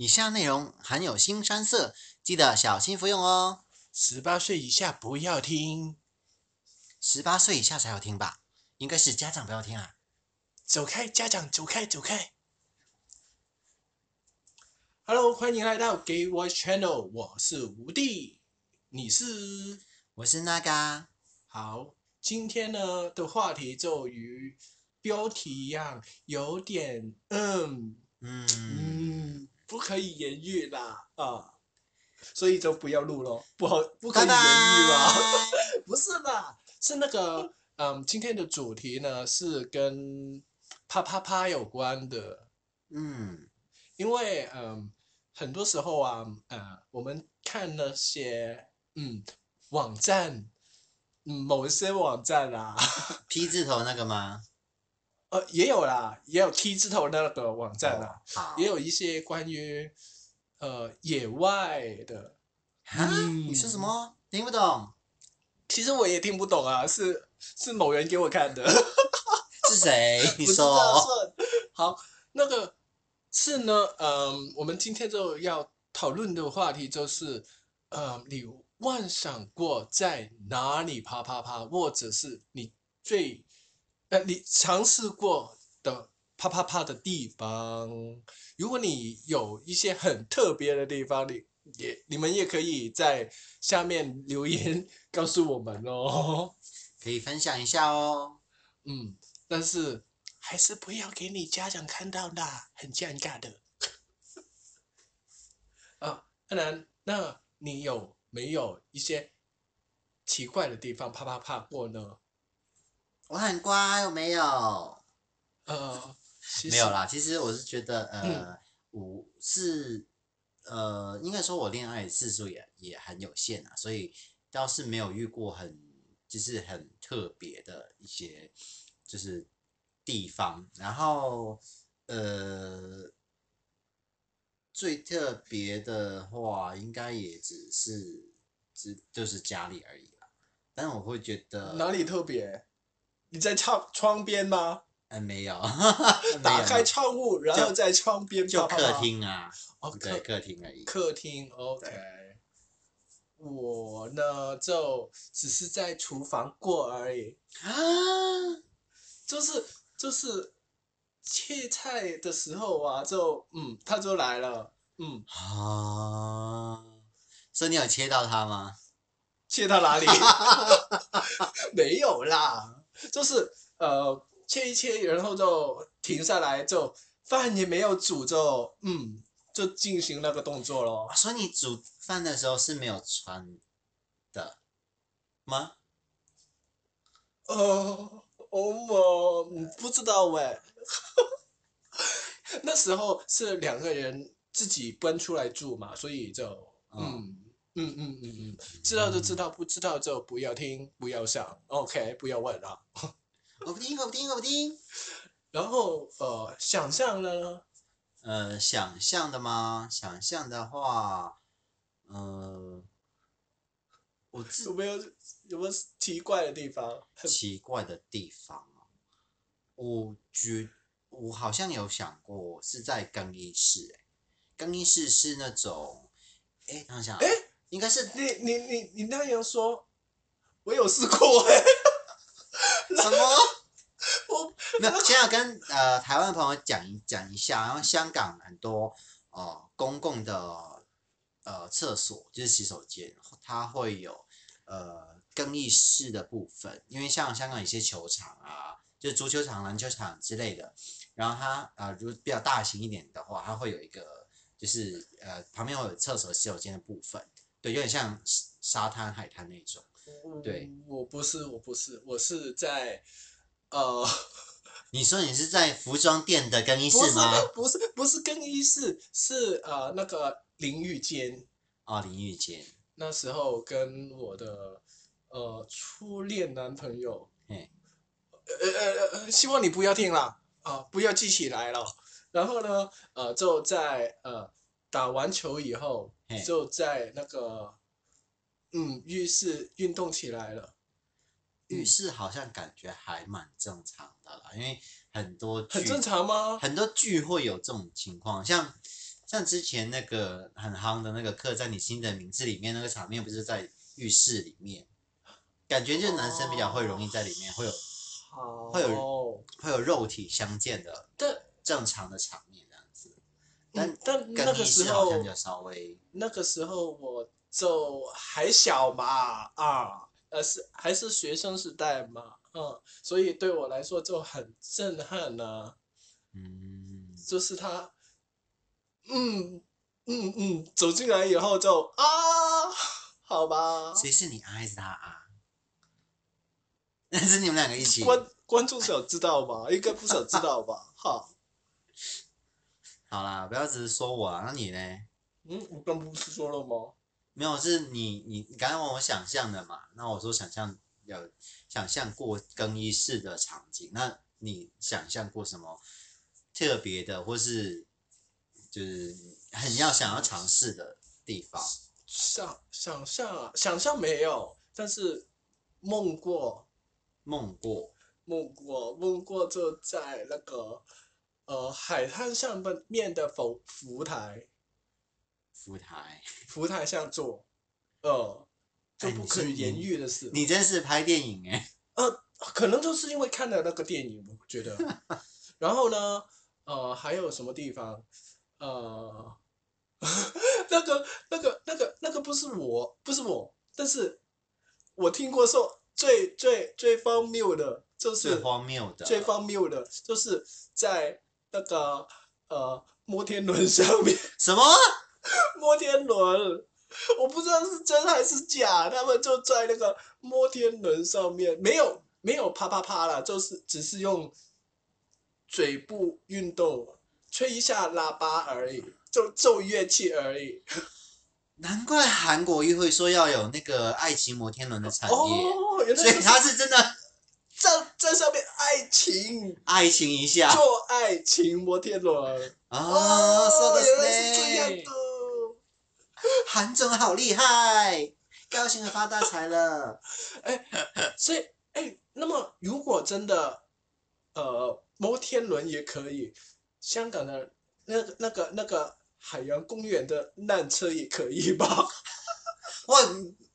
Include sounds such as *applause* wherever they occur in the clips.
以下内容含有新山色，记得小心服用哦。十八岁以下不要听，十八岁以下才要听吧？应该是家长不要听啊。走开，家长，走开，走开。Hello，欢迎来到 Gay Voice Channel，我是吴帝，你是？我是那个。好，今天呢的话题就与标题一样，有点嗯嗯，嗯，不可以言喻啦啊，所以就不要录咯，不好，不可以言喻啦。*laughs* 不是啦，是那个，嗯，今天的主题呢是跟啪啪啪有关的，嗯。因为嗯，很多时候啊，呃，我们看那些嗯网站，嗯，某一些网站啊，，*laughs* P 字头那个吗？呃，也有啦，也有 T 字头那个网站啦，哦。也有一些关于呃野外的，啊？嗯你说什么？听不懂？其实我也听不懂啊，是是某人给我看的。*laughs* 是谁？*laughs* 你说。好，那个是呢，嗯，我们今天就要讨论的话题就是，呃，你幻想过在哪里啪啪啪，或者是你最，呃，你尝试过的啪啪啪的地方。如果你有一些很特别的地方，你也你们也可以在下面留言告诉我们哦。*laughs* 可以分享一下哦。嗯，但是还是不要给你家长看到啦，很尴尬的。*laughs* 啊，阿南，那你有没有一些奇怪的地方啪啪啪过呢？我很乖，我没有？呃，没有，啦，其实我是觉得，呃，嗯我是，呃，应该说我恋爱次数也也很有限啊，所以倒是没有遇过很就是很特别的一些就是地方，然后呃，最特别的话，应该也只是只就是家里而已啦，但是我会觉得哪里特别？你在窗窗边吗？呃没有，*laughs* 打开窗户，然后在窗边就客。厅啊，哦，对，客客厅而已。客厅，OK。我呢，就只是在厨房过而已。啊，就是就是切菜的时候啊，就嗯，他就来了，嗯，啊，所以你有切到他吗？切到哪里？*laughs* 没有啦，就是呃切一切，然后就停下来，就饭也没有煮就嗯，就进行那个动作咯。啊所以你煮饭的时候是没有穿的吗？呃，我我嗯不知道喂，*laughs* 那时候是两个人自己搬出来住嘛，所以就嗯嗯嗯嗯嗯，知道就知道，不知道就不要听，不要想，OK，不要问啊。*laughs* 我不听，我不听，我不听。然后呃，想象呢，呃，想象的吗？想象的话，呃，我自有没有有没有奇怪的地方？奇怪的地方哦，我觉我好像有想过是在更衣室、欸，更衣室是那种，哎、等一下，诶应该是你你你你那样说，我有试过哎、什么？*laughs* 我没有，先要跟呃台湾朋友讲一讲一下，然后香港很多呃公共的呃厕所就是洗手间，它会有呃更衣室的部分，因为像香港有些球场啊，就是足球场、篮球场之类的，然后它呃如果比较大型一点的话，它会有一个就是呃旁边会有厕所洗手间的部分，对，有点像沙滩海滩那种。对，我不是我不是，我是在呃。*laughs* 你说你是在服装店的更衣室吗？不是不是更衣室，是呃那个淋浴间。哦，淋浴间。那时候跟我的呃初恋男朋友，嘿呃呃呃，希望你不要听啦，啊、不要记起来了。然后呢，呃，就在呃打完球以后嘿，就在那个嗯浴室运动起来了，浴室好像感觉还蛮正常的啦，因为很多很剧正常吗？很多剧会有这种情况，像像之前那个很夯的那个刻在你心的名字里面那个场面，不是在浴室里面，感觉就是男生比较会容易在里面会有，会有会有肉体相见的但正常的场但嗯但那个时候那个时候我就还小嘛啊，呃是还是学生时代嘛，嗯，所以对我来说就很震撼呢、嗯，就是他，嗯嗯嗯，走进来以后就啊，好吧，谁是你啊还是他啊？那 *laughs* 是你们两个一起。观观众想知道吧？应该不少知道吧？哈，好啦，不要只是说我啊，那你呢？嗯，我刚不是说了吗？没有，是你你你刚刚问我想象的嘛？那我说想象有想象过更衣室的场景，那你想象过什么特别的，或是就是很要想要尝试的地方？想想象啊，想象没有，但是梦过。梦过梦过，梦过就在那个呃海滩上面的浮浮台，浮台，浮台上坐，呃，就哎你是不可以言喻的事。你真是拍电影哎、*laughs* 呃，可能就是因为看了那个电影，我觉得。*laughs* 然后呢，呃，还有什么地方？呃，*laughs* 那个、那个、那个、那个不是我，不是我，但是我听过说最最最荒谬的，就是最荒谬的，最荒谬的，就是在那个呃摩天轮上面，什么？*laughs* 摩天轮，我不知道是真还是假，他们就在那个摩天轮上面，没有没有啪啪啪啦，就是只是用嘴部运动，吹一下喇叭而已，就奏乐器而已。*laughs* 难怪韩国议会说要有那个爱情摩天轮的产业，哦，原来所以他是真的在在上面爱情。爱情一下做爱情摩天轮啊，说的原来是这样的。韩总好厉害，高兴的发大财了。*laughs* 所以，哎，那么如果真的，呃，摩天轮也可以，香港的那个、那个、那个海洋公园的缆车也可以吧？*laughs* 我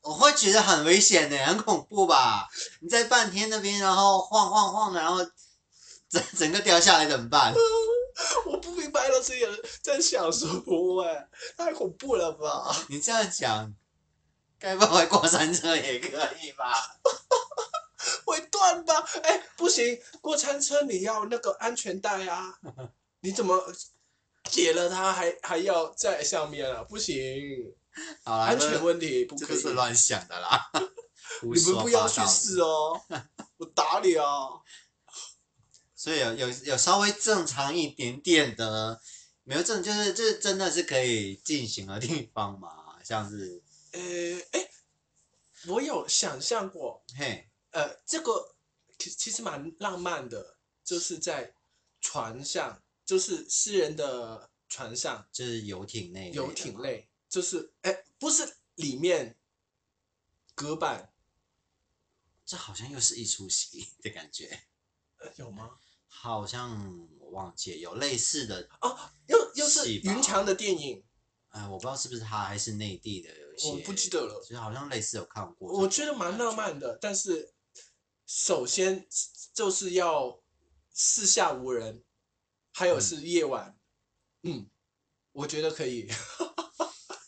我会觉得很危险的，很恐怖吧？你在半天那边，然后晃晃晃的，然后整整个掉下来怎么办？*laughs* 我不明白了，这些人在想什么？哎，太恐怖了吧？你这样讲，该不会过山车也可以吧？*laughs* 会断吧？哎，不行，过山车你要那个安全带啊！*laughs* 你怎么解了它还还要在上面啊？不行，*laughs* 好啦，安全问题不可以这个是。乱想的啦。*laughs* 你说们不要去试哦，*laughs* 我打你啊！所以有有有稍微正常一点点的，没有正就是这真的是可以进行的地方嘛，像是呃，哎，我有想象过，嘿，呃，这个其其实蛮浪漫的，就是在船上，就是私人的船上，就是游艇那一类游艇类，就是哎，不是里面隔板，这好像又是一出戏的感觉，呃有吗？好像我忘记有类似的，哦，又又是云强的电影，哎，我不知道是不是他还是内地的有一些，我不记得了就是好像类似有看过，我觉得蛮浪，漫的，但是首先就是要四下无人，还有是夜晚，嗯，我觉得可以。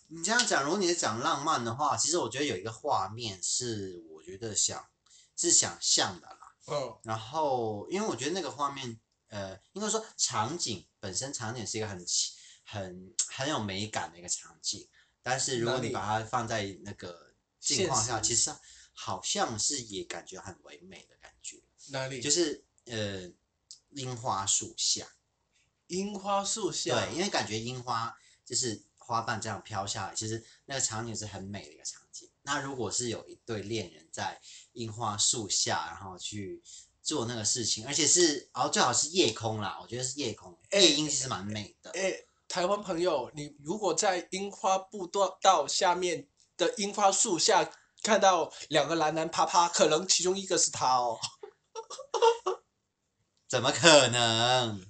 你这样讲，如果你是讲浪漫的话，其实我觉得有一个画面是我觉得想是想象的啦。嗯然后，因为我觉得那个画面，呃，应该说场景本身场景是一个很奇很很有美感的一个场景，但是如果你把它放在那个境况下，其实好像是也感觉很唯美的感觉，哪里？就是呃樱花树下，樱花树下。对，因为感觉樱花就是花瓣这样飘下来，其实那个场景是很美的一个场景。那如果是有一对恋人在樱花树下，然后去做那个事情，而且是，然后最好是夜空啦，我觉得是夜空，哎夜莺其实蛮美的。哎，台湾朋友，你如果在樱花步道道下面的樱花树下看到两个男男啪啪，可能其中一个是他哦。*laughs* 怎么可能？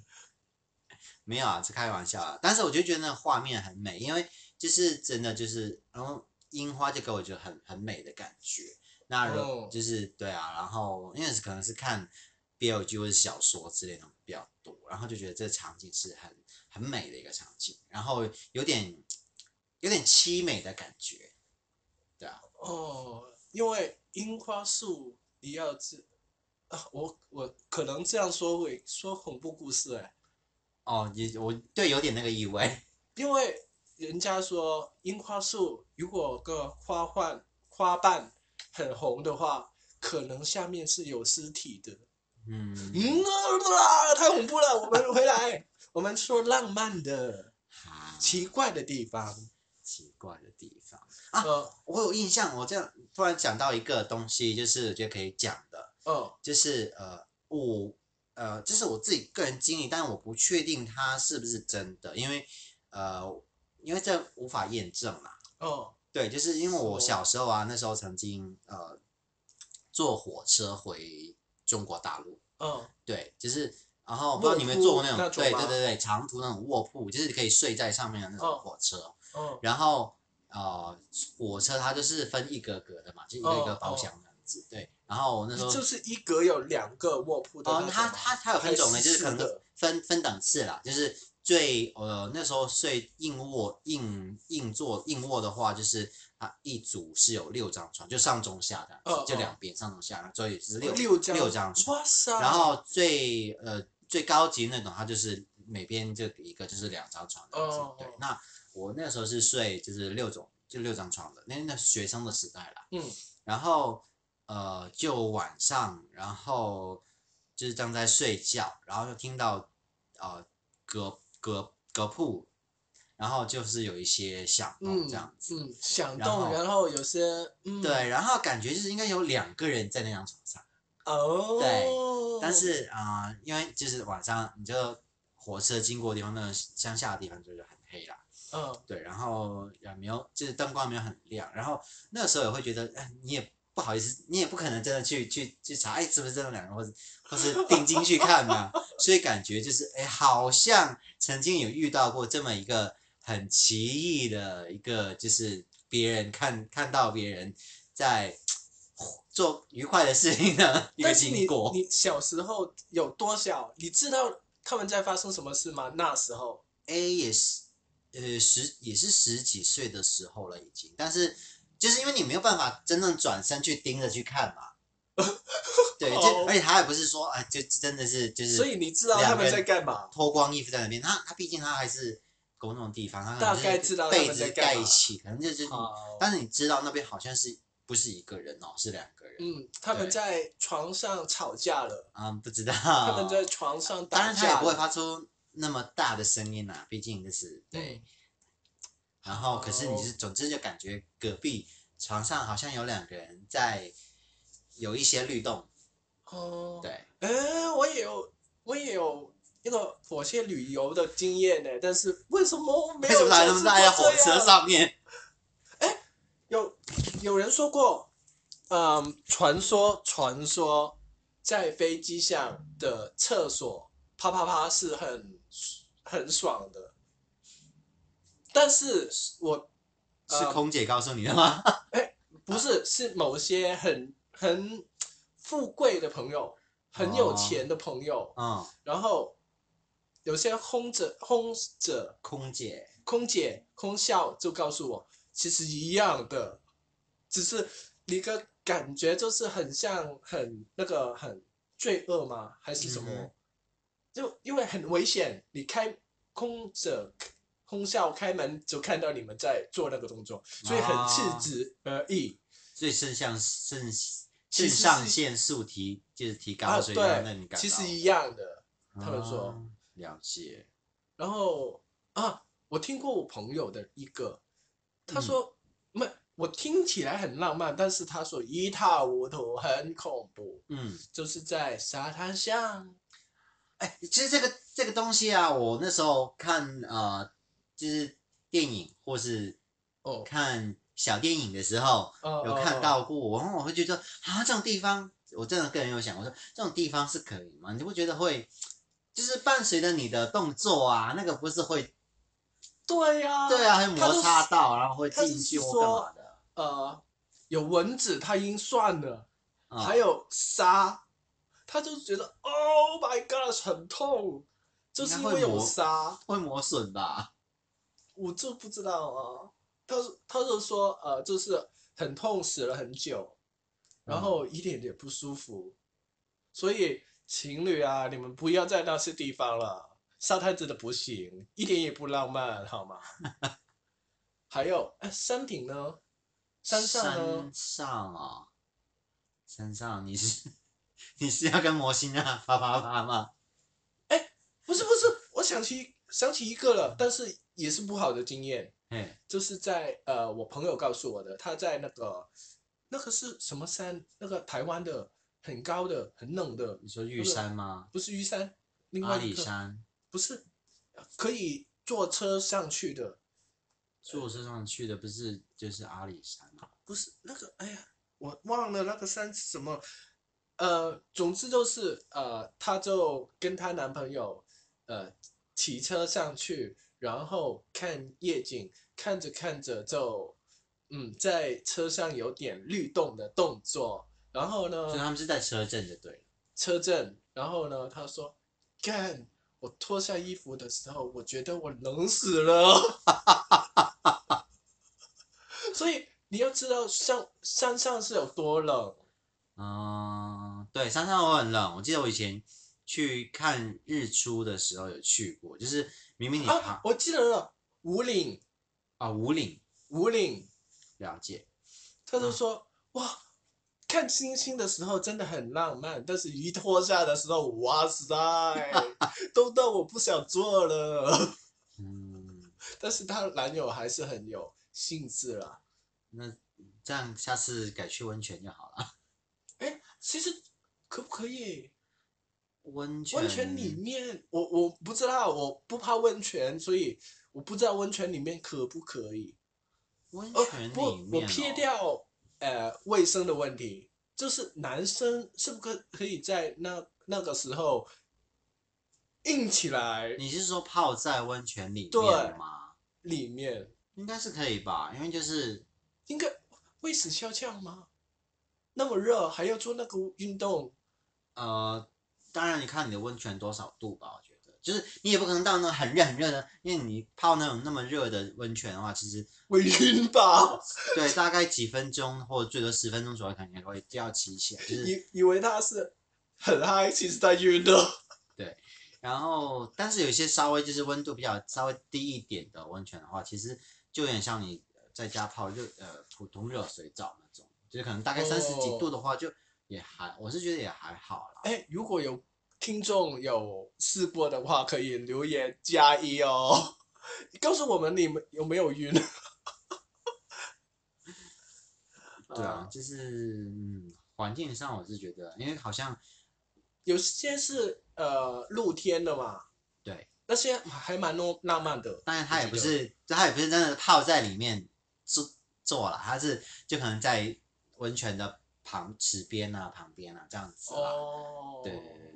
没有啊，是开玩笑啊。但是我就觉得那个画面很美，因为就是真的就是，然后樱花就给我觉得很很美的感觉。那如哦就是对啊，然后因为可能是看 BL 剧或者小说之类的比较多，然后就觉得这个场景是很很美的一个场景，然后有点有点凄美的感觉。对啊，哦，因为樱花树你要知啊，我我可能这样说会说恐怖故事哎，哦，也我对有点那个意味。因为人家说樱花树如果个花瓣花瓣很红的话，可能下面是有尸体的。嗯，嗯啊，太恐怖了！我们回来，我们说浪漫的、奇怪的地方。奇怪的地方。啊呃，我有印象，我这样突然想到一个东西，就是我觉得可以讲的，哦，就是呃，我呃，这是我自己个人经历，但我不确定它是不是真的，因为呃，因为这无法验证嘛。哦，对，就是因为我小时候啊，那时候曾经呃坐火车回中国大陆，嗯，对，就是然后不知道你们卧坐过那种，对对对对，长途那种卧铺，就是可以睡在上面的那种哦火车。哦，然后呃，火车它就是分一格格的嘛，就一个一个哦包厢这样子。对，然后我那时候就是一格有两个卧铺的那哦，它它它有分种类，就是可能分分档次啦，就是最呃那时候睡硬卧硬硬座硬卧的话，就是它一组是有六张床，就上中下就两边上中下，所以是六六张六张床。哇塞！然后最呃最高级那种，它就是每边就一个就是两张床这样子。哦哦，对那我那时候是睡就是六种就六张床的，那那学生的时代啦。嗯，然后呃就晚上，然后就是正在睡觉，然后就听到呃隔隔隔铺，然后就是有一些响动嗯这样子。嗯，响动，然后有些嗯，对，然后感觉就是应该有两个人在那张床上。哦，对但是啊、呃因为就是晚上你就火车经过的地方，那个乡下的地方就是很黑啦，嗯对，然后也没有，就是灯光没有很亮，然后那个时候也会觉得，哎，你也不好意思，你也不可能真的去去去查，哎，是不是真的两个，或者或是定睛去看嘛，*laughs* 所以感觉就是，哎，好像曾经有遇到过这么一个很奇异的一个，就是别人看看到别人在 *tsk* 做愉快的事情的 *laughs* 一个经过。你小时候有多小？你知道他们在发生什么事吗？那时候 A 也是，呃，十也是十几岁的时候了已经，但是就是因为你没有办法真正转身去盯着去看嘛，*laughs* 对，而且他也不是说啊，就真的是就是，所以你知道他们在干嘛？脱光衣服在那边，他他毕竟他还是公众地方，他大概知道被子盖起，可能就是但是你知道那边好像是不是一个人哦，是两个人，嗯，他们在床上吵架了，嗯，不知道，他们在床上打架当然他也不会。发出那么大的声音啦，毕竟就是对。嗯然后可是你是总之就感觉隔壁床上好像有两个人在有一些律动，哦，对，哎，我也有，我也有那个火线旅游的经验呢，但是为什么我没有为什么在火车上面？哎有有人说过，嗯，传说传说在飞机上的厕所啪啪啪是很很爽的，但是我是呃空姐告诉你的吗？*laughs* 哎不是是某些很很富贵的朋友，很有哦钱的朋友，嗯，然后有些空者空者空姐，空姐空校就告诉我，其实一样的，只是你个感觉就是很像很那个很罪恶吗？还是什么？嗯就因为很危险，你开空着空少开门就看到你们在做那个动作，所以很赤啊子而已。所以肾上肾肾上是腺素提就是提高，啊，所以让那你，其实一样的。他们说哦了解，然后啊，我听过我朋友的一个，他嗯说，没、我听起来很浪漫，但是他说一塌糊涂，很恐怖，嗯。就是在沙滩上，哎，其实这个这个东西啊，我那时候看呃，就是电影或是哦，看小电影的时候，哦有看，到过，然后我会觉得啊，这种地方，我真的个人有想，我说这种地方是可以吗？你不觉得会，就是伴随着你的动作啊，那个不是会对呀、对啊，会摩擦到，然后会进去或是说干嘛的。呃，有蚊子他已经算了，嗯还有沙，他就觉得 Oh my God 很痛，就是因为有沙，会磨损吧？我就不知道啊。他他就说呃，就是很痛，死了很久，然嗯后一点也不舒服，所以情侣啊，你们不要在那些地方了，沙滩真的不行，一点也不浪漫，好吗？*laughs* 还有，哎，山顶呢？山上呢山？上啊，山上你是你是要跟魔星啊啪啪啪吗？哎不是不是，我想起想起一个了，但是也是不好的经验，嘿，就是在呃，我朋友告诉我的，他在那个那个是什么山？那个台湾的很高的、很冷的，你说玉山吗？不是玉山，另阿里山，不是可以坐车上去的，坐车上去的不是就是阿里山吗？不是那个，哎呀，我忘了那个山是什么。呃，总之就是呃，她就跟她男朋友呃骑车上去，然后看夜景，看着看着就嗯在车上有点律动的动作，然后呢所以他们是在车震就对了。车震，然后呢他说干。我脱下衣服的时候，我觉得我冷死了。*laughs* 所以你要知道上山上是有多冷。嗯，对，山上我很冷。我记得我以前去看日出的时候有去过，就是明明你啊，我记得了，五岭，啊五岭五岭，了解，他就说、哇，看星星的时候真的很浪漫，但是一脱下的时候，哇塞，*laughs* 都到我不想做了。嗯，但是她男友还是很有兴致啦。那这样下次改去温泉就好了。哎，其实可不可以？温泉温泉里面，我我不知道，我不怕温泉，所以我不知道温泉里面可不可以。呃温泉，不里，面、我撇哦，掉呃卫生的问题，就是男生是不是可以在那那个时候硬起来你是说泡在温泉里对面吗？里面，应该是可以吧，因为就是应该会死翘翘吗？那么热还要做那个运动，呃，当然你看你的温泉多少度吧，我觉得，就是你也不可能到那种很热很热的，因为你泡那种那么热的温泉的话，其实会晕吧？*laughs* 对大概几分钟或者最多十分钟左右，肯定会就要起起来，就是以以为他是很嗨，其实他晕了。*laughs* 然后，但是有一些稍微就是温度比较稍微低一点的温泉的话，其实就有点像你在家泡热呃普通热水澡那种，就是可能大概三十几度的话，就也还我是觉得也还好啦。哎，如果有听众有试过的话，可以留言加一哦，*laughs* 告诉我们你们有没有晕。*laughs* 对啊，就是嗯，环境上我是觉得，因为好像有些是呃露天的嘛，对，那些还蛮浪浪漫的。当然它也不是，它也不是真的泡在里面做做了，它是就可能在温泉的旁池边啊、旁边啊这样子啦。哦，对对对，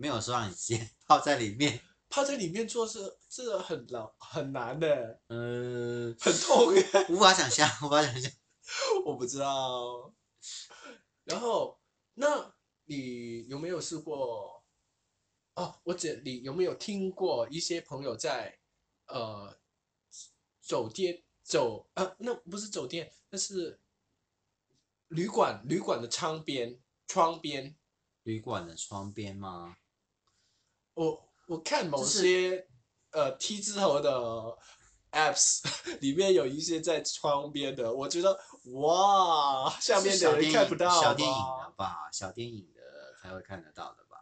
没有说让你直接泡在里面，泡在里面做是是很难很难的，嗯，很痛耶，无法想象，无法想象。*laughs* 我不知道。然后，那你有没有试过？哦，我这你有没有听过一些朋友在呃酒店走啊，那不是酒店，那是旅馆旅馆的窗边窗边。旅馆的窗边吗？我我看某就是些呃 T 字头的 apps *laughs* 里面有一些在窗边的，我觉得哇，下面的人看不到小电影吗的吧，小电影的才会看得到的吧？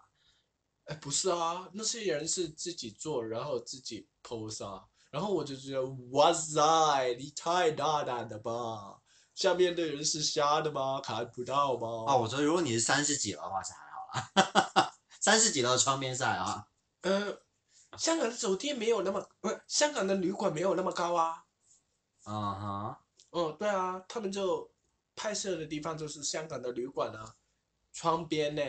哎，不是啊，那些人是自己做，然后自己 post 啊，然后我就觉得哇塞，你太大胆了吧！下面的人是瞎的吗？看不到吗？啊，我说如果你是三十几的话是还好啦，三十几楼窗边晒啊！嗯。呃，香港的酒店没有那么，不是香港的旅馆没有那么高啊。啊哈，嗯，对啊，他们就拍摄的地方就是香港的旅馆啊，窗边呢。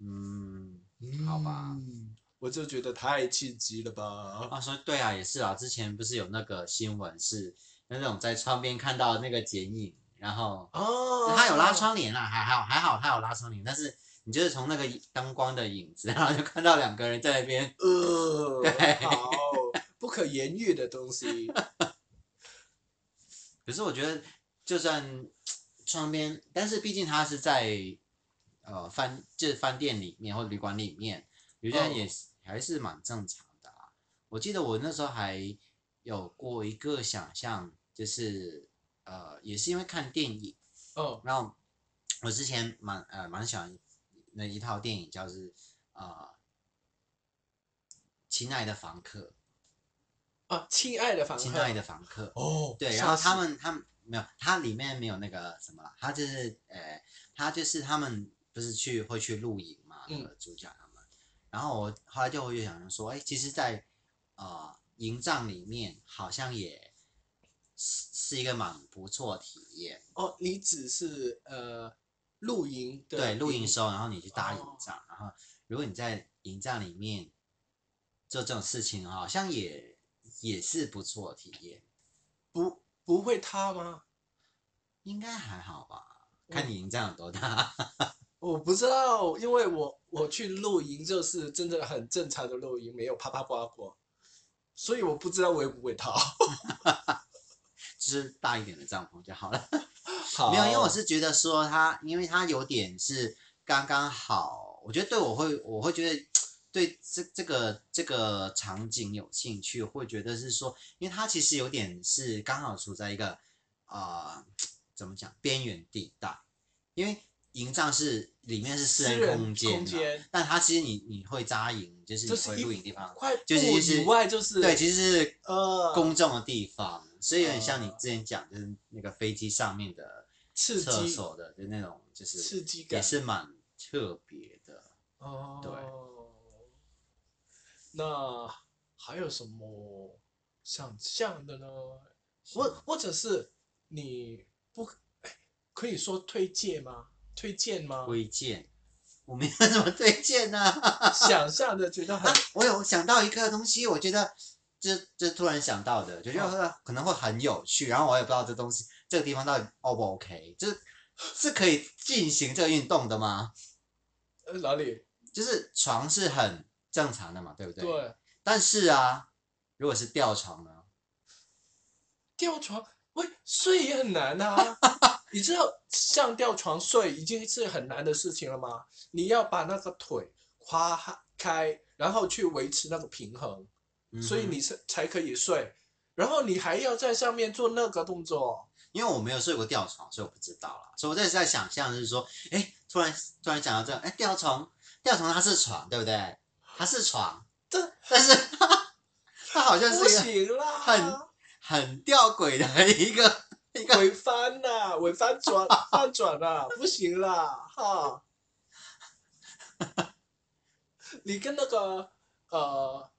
嗯，好吧嗯我就觉得太刺激了吧。啊，说对啊，也是啊，之前不是有那个新闻是那种在窗边看到那个剪影，然后哦，他有拉窗帘啊，还好还好他有拉窗帘，但是你就是从那个灯光的影子，然后就看到两个人在那边，呃，对好，不可言喻的东西。可是我觉得就算窗边，但是毕竟他是在呃饭就是饭店里面或旅馆里面，有些人也是、还是蛮正常的啊。我记得我那时候还有过一个想象，就是呃也是因为看电影，哦，然后我之前蛮呃蛮喜欢那一套电影，叫是呃亲爱的房客，啊，亲爱的房客，亲爱的房客。哦，对，然后他死们他们没有，它里面没有那个什么啦，它就是呃，它就是他们不是去会去露营嘛，那嗯个主角他们，然后我后来就会想说，哎，其实在，呃营帐里面好像也是是一个蛮不错的体验，哦，你只是呃露营的对，露营时候，然后你去搭营哦帐，然后如果你在营帐里面做这种事情，好像也也是不错的体验，不不会塌吗？应该还好吧，看嗯你营帐有多大。*laughs* 我不知道，因为我我去露营就是真的很正常的露营，没有啪啪刮过，所以我不知道会不会塌。*laughs* 就是大一点的帐篷就好了。好没有，因为我是觉得说他，因为他有点是刚刚好，我觉得对我会，我会觉得对这这个这个场景有兴趣，会觉得是说，因为他其实有点是刚好处在一个呃怎么讲边缘地带，因为营帐是里面是私人空间嘛，空间但他其实你你会扎营，就是你会露营地方，快就是就是以外就是对，其实是呃公众的地方，所以有点像你之前讲，就是那个飞机上面的刺激厕所的，就那种，就是刺激感也是蛮特别的。哦，对。那还有什么想象的呢？或或者是你不哎可以说推荐吗？推荐吗？推荐，我没有什么推荐呢、啊。想象的觉得很我有想到一个东西，我觉得这这突然想到的，就觉得可能会很有趣，然后我也不知道这东西这个地方到底 O 不 OK，就是是可以进行这个运动的吗？呃哪里？就是床是很正常的嘛，对不对？。对，但是啊，如果是吊床呢？吊床喂睡也很难啊。*laughs* 你知道像吊床睡已经是很难的事情了吗？你要把那个腿跨开，然后去维持那个平衡。嗯所以你是才可以睡，然后你还要在上面做那个动作。因为我没有睡过吊床，所以我不知道啦。所以我在在想象是说，哎，突然突然想到这个，哎，吊床，吊床它是床，对不对？它是床，这但是它 *laughs* 它好像是一个行啦，很很吊诡的一个一个，尾翻呐、尾翻转翻转啊，不行啦，哈。*laughs* 你跟那个呃，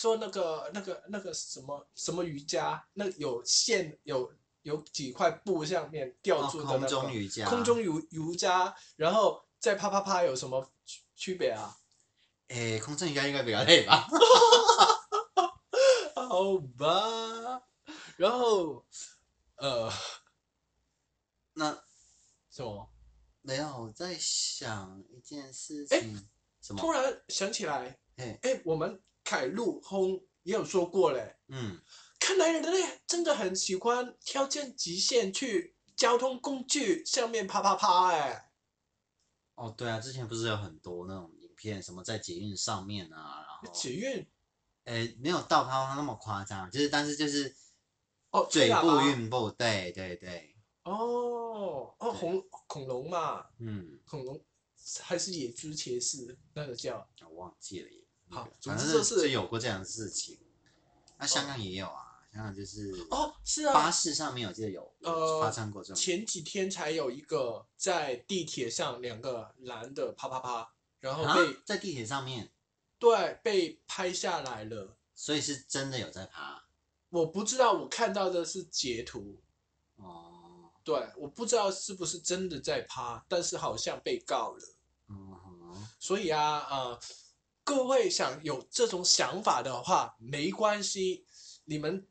做那个那个那个什么什么瑜伽，那有线有有几块布上面吊住的那个、中瑜伽，空中瑜瑜伽，然后再啪啪啪有什么区区别啊？哎，空中瑜伽应该比较累吧？*laughs* 好吧，然后呃 *laughs* 那什么？没有，我在想一件事哎情，什么？突然想起来，哎，哎，我们凯路轰也有说过嘞，嗯，看来人类真的很喜欢挑战极限，去交通工具上面啪啪啪，哎，哦，对啊，之前不是有很多那种影片，什么在捷运上面啊，然后捷运？哎，没有到他那么夸张，就是但是就是哦，嘴部运步，对对对，哦哦，恐恐龙嘛，嗯，恐龙还是野猪骑士那个叫。我忘记了好总之就是就有过这样的事情。那香港也有啊，香港就是哦，是啊，巴士上面我记得有有呃发生过这种，前几天才有一个在地铁上两个男的啪啪啪，然后啊被、在地铁上面，对被拍下来了。所以是真的有在爬我不知道，我看到的是截图，哦，对，我不知道是不是真的在趴，但是好像被告了。嗯哼，所以啊，呃，各位想有这种想法的话，没关系，你们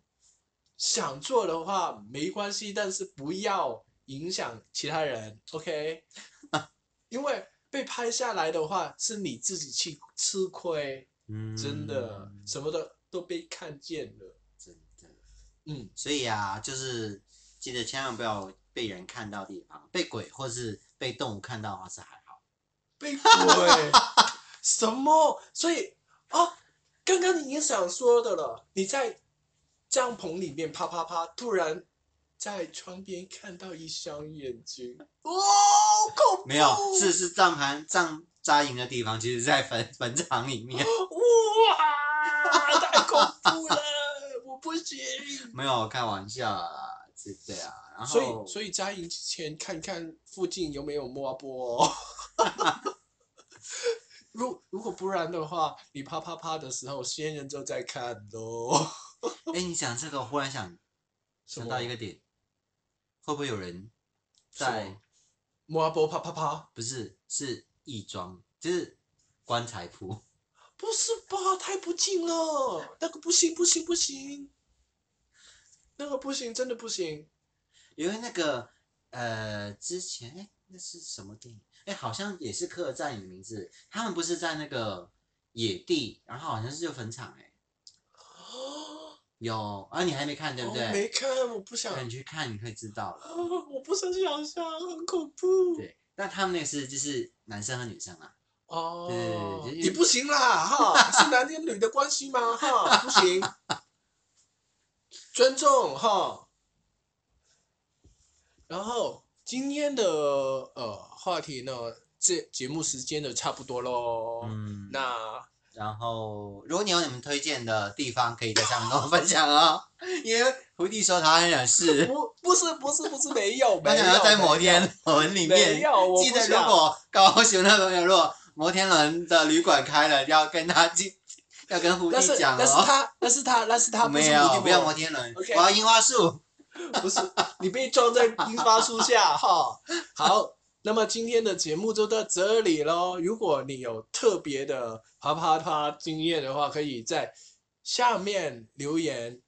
想做的话没关系，但是不要影响其他人，OK？*laughs* 因为被拍下来的话，是你自己去吃亏，嗯，真的，什么的都被看见了，真的。嗯，所以啊，就是记得千万不要被人看到地方，被鬼或是被动物看到的话是还好。被鬼什么？所以啊，刚刚你也想说的了，你在帐篷里面啪啪啪，突然在窗边看到一双眼睛，哇，好恐怖！没有，是是帐篷帐扎营的地方，其实在坟坟场里面。哇，太恐怖了，我不行。没有开玩笑啦，是对啊。然后所以，所以扎营之前看看附近有没有摸波。*laughs* 如如果不然的话，你啪啪啪的时候，仙人就在看喽。*laughs* 哎，你讲这个，我忽然想想到一个点，会不会有人在摸阿波啪啪啪？不是是义庄，就是棺材铺？不是吧？太不敬了，那个不行不行不行，那个不行，真的不行。因为那个呃，之前哎，那是什么电影？哎，好像也是刻在你的名字。他们不是在那个野地，然后好像是就坟场哎，有啊，你还没看对不哦对？没看，我不想，对你去看，你会知道了。我不想想象，很恐怖。对，但他们那个是就是男生和女生啊。哦对，就是你不行啦，哈，是男跟女的关系吗？哈，不行，尊重哈。然后今天的呃话题呢，这节目时间的差不多喽。嗯，那然后如果你有你们推荐的地方，可以在下面跟我 *laughs* 分享哦。因为胡弟说他很想试，不不是不是不是没有，*laughs* 他想要在摩天轮里面。记得如果高雄的朋友，如果摩天轮的旅馆开了，要跟他进，*laughs* 要跟胡弟讲哦。那是他那是他那是他没有，不要摩天轮我要樱花树。*laughs* 不是你被撞在樱花树下哈。好，那么今天的节目就到这里喽。如果你有特别的啪啪啪经验的话，可以在下面留言。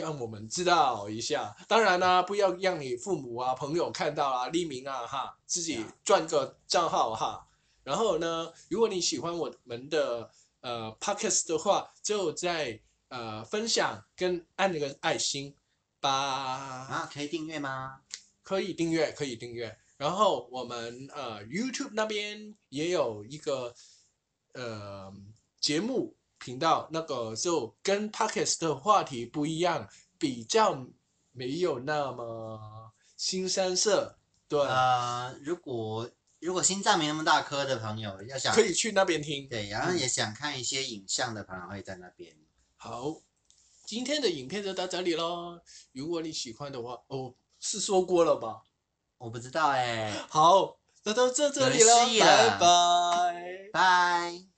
让我们知道一下，当然啦、不要让你父母啊、朋友看到啊、匿名啊哈，自己赚个账号哈。然后呢，如果你喜欢我们的呃 podcast 的话，就在呃分享跟按那个爱心吧。啊，可以订阅吗？可以订阅，可以订阅。然后我们呃 YouTube 那边也有一个呃节目频道，那个就跟 Podcast 的话题不一样，比较没有那么新三色。对，呃，如果如果心脏没那么大颗的朋友，要想可以去那边听。对，然后也想看一些影像的朋友会在那边。好，今天的影片就到这里喽。如果你喜欢的话，哦，是说过了吧？我不知道哎、好，那到这这里了拜拜。拜。